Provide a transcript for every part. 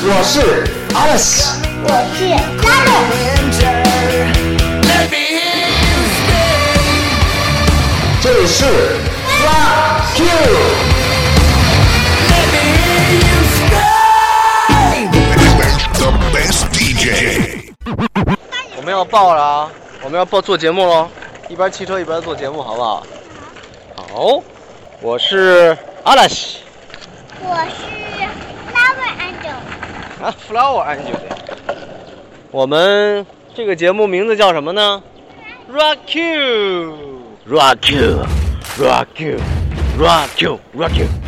我是阿拉斯我是拉斯这里是哇 q 我们要爆了我们要爆做节目喽一边骑车一边做节目好不好好我是阿拉斯我是 Flower Angel，啊，Flower Angel。我们这个节目名字叫什么呢？Rock You，Rock You，Rock You，Rock You，Rock You。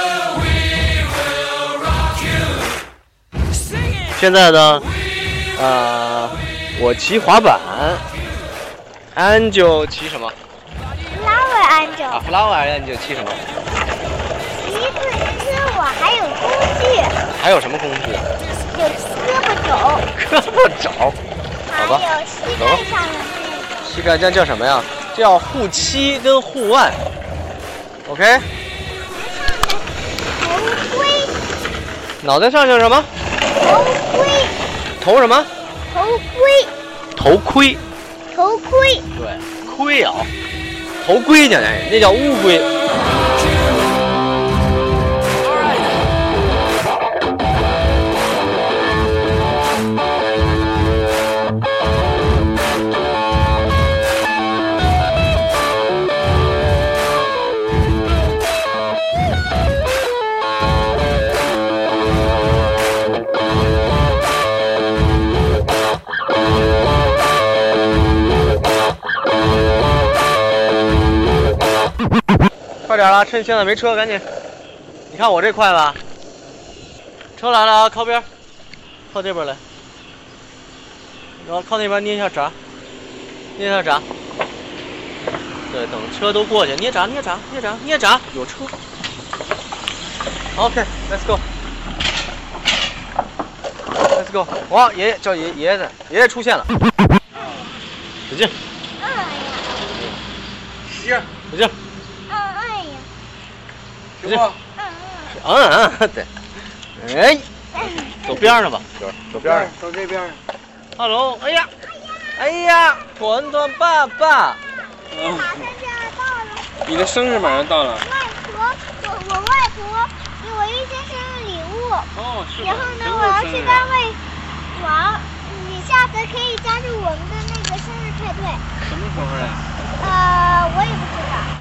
现在呢，呃，我骑滑板，Angel 骑什么？拉文安九，啊，Flower Angel 骑什么？骑自行车我还有工具，还有什么工具？有胳膊肘，胳膊肘，还好吧有膝盖上的那个膝盖这叫什么呀？叫护膝跟护腕。OK，头盔，脑袋上叫什么？头盔，头什么？头盔，头盔。头盔。对，盔啊，头盔讲讲，那叫乌龟。快点啦，趁现在没车，赶紧！你看我这快吧？车来了啊，靠边，靠这边来，然后靠那边捏一下闸，捏一下闸。对，等车都过去，捏闸，捏闸，捏闸，捏闸，有车。OK，Let's go。Let's go！哇，爷爷叫爷爷爷的，爷爷出现了，使劲，使劲，使劲，使劲。嗯嗯嗯，对，哎，走边上吧，走边上。走这边。Hello，哎呀，哎呀，团团爸爸，嗯，马上就要到了。你的生日马上到了。外婆，我我外婆给我一些生日礼物，哦，是然后呢，我要去单位玩。你下次可以加入我们的那个生日派对。什么时候呀？呃，我也不知道。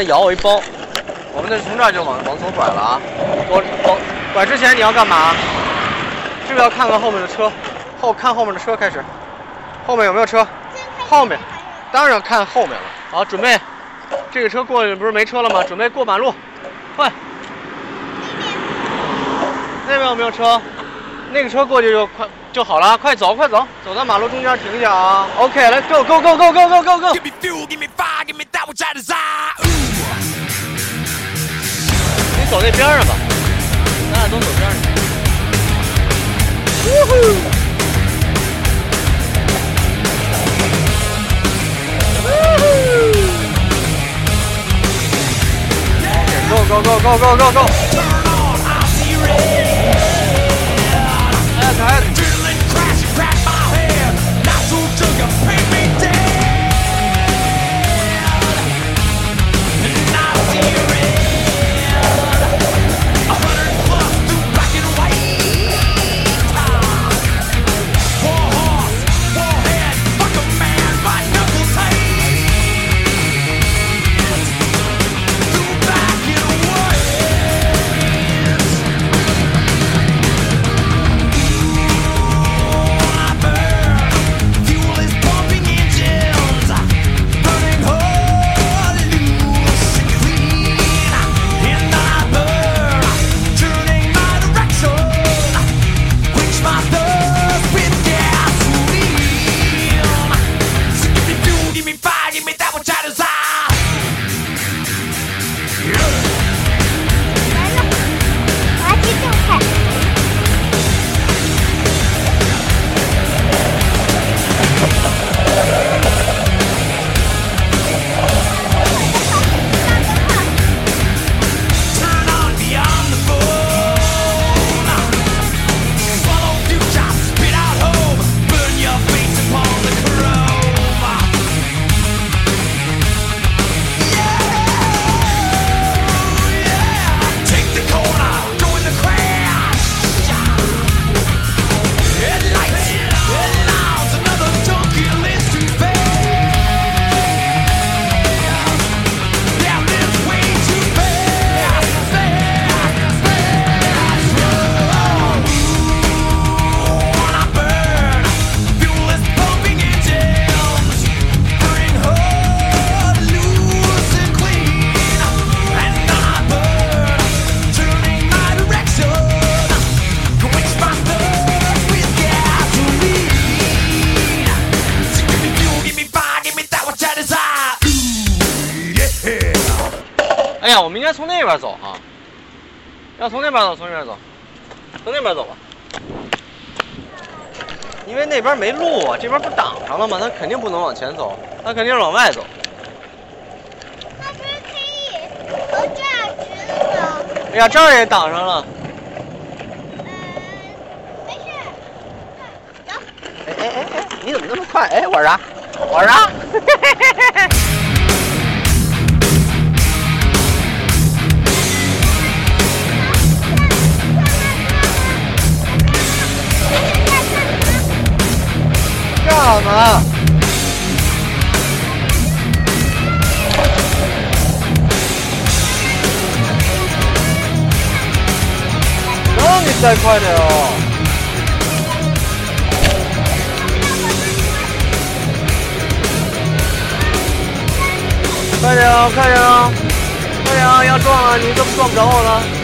刚才摇我一包，我们得从这儿就往往左拐了啊！我我拐之前你要干嘛？是不是要看看后面的车？后看后面的车开始，后面有没有车？后面，当然看后面了。好，准备，这个车过去不是没车了吗？准备过马路，快！那边有没有车？那个车过去就快就好了，快走快走，走到马路中间停下啊。OK，来 go go go go go go go go。Give me fuel, give me fire, give me that which I desire. 你走那边上吧，咱俩都走边上去。Go go go go go go go！们应该从那边走啊！要从那边走，从那边走，从那边走吧。因为那边没路啊，这边不挡上了吗？他肯定不能往前走，他肯定是往外走。那不是可以从这儿直的走？哎呀，这儿也挡上了。嗯，没事。走。哎哎哎哎，你怎么那么快？哎，我啥？我啥？干嘛？让你再快点哦！快点哦，快点啊，快点啊！要撞了，你怎么撞不着我了？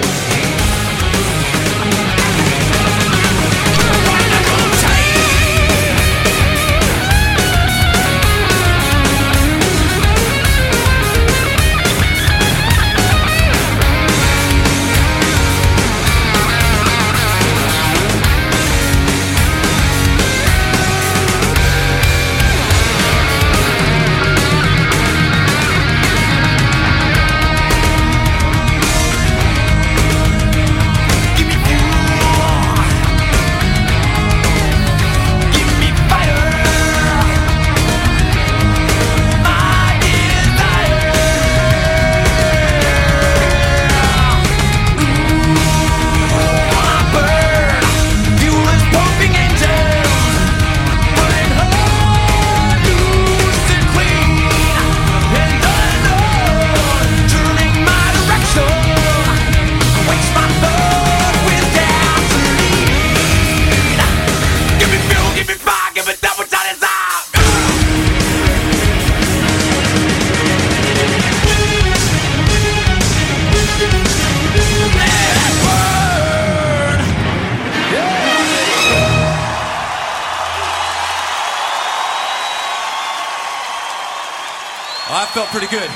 Pretty good.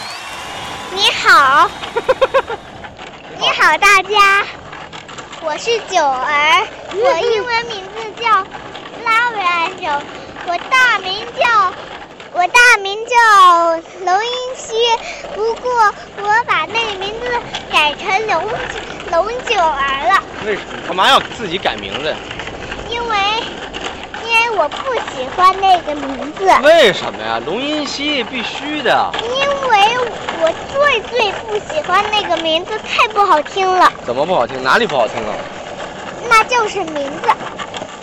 你好，你好大家，我是九儿，我英文名字叫拉维安柔，我大名叫我大名叫龙英熙，不过我把那个名字改成龙龙九儿了，为什干嘛要自己改名字为我不喜欢那个名字，为什么呀？龙音熙必须的。因为我最最不喜欢那个名字，太不好听了，怎么不好听？哪里不好听啊？那就是名字。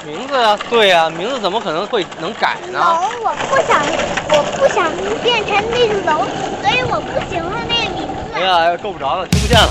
名字啊，对呀、名字怎么可能会能改呢？龙，我不想，我不想变成那个龙，所以我不喜欢那个名字。哎呀，够不着了，听不见了。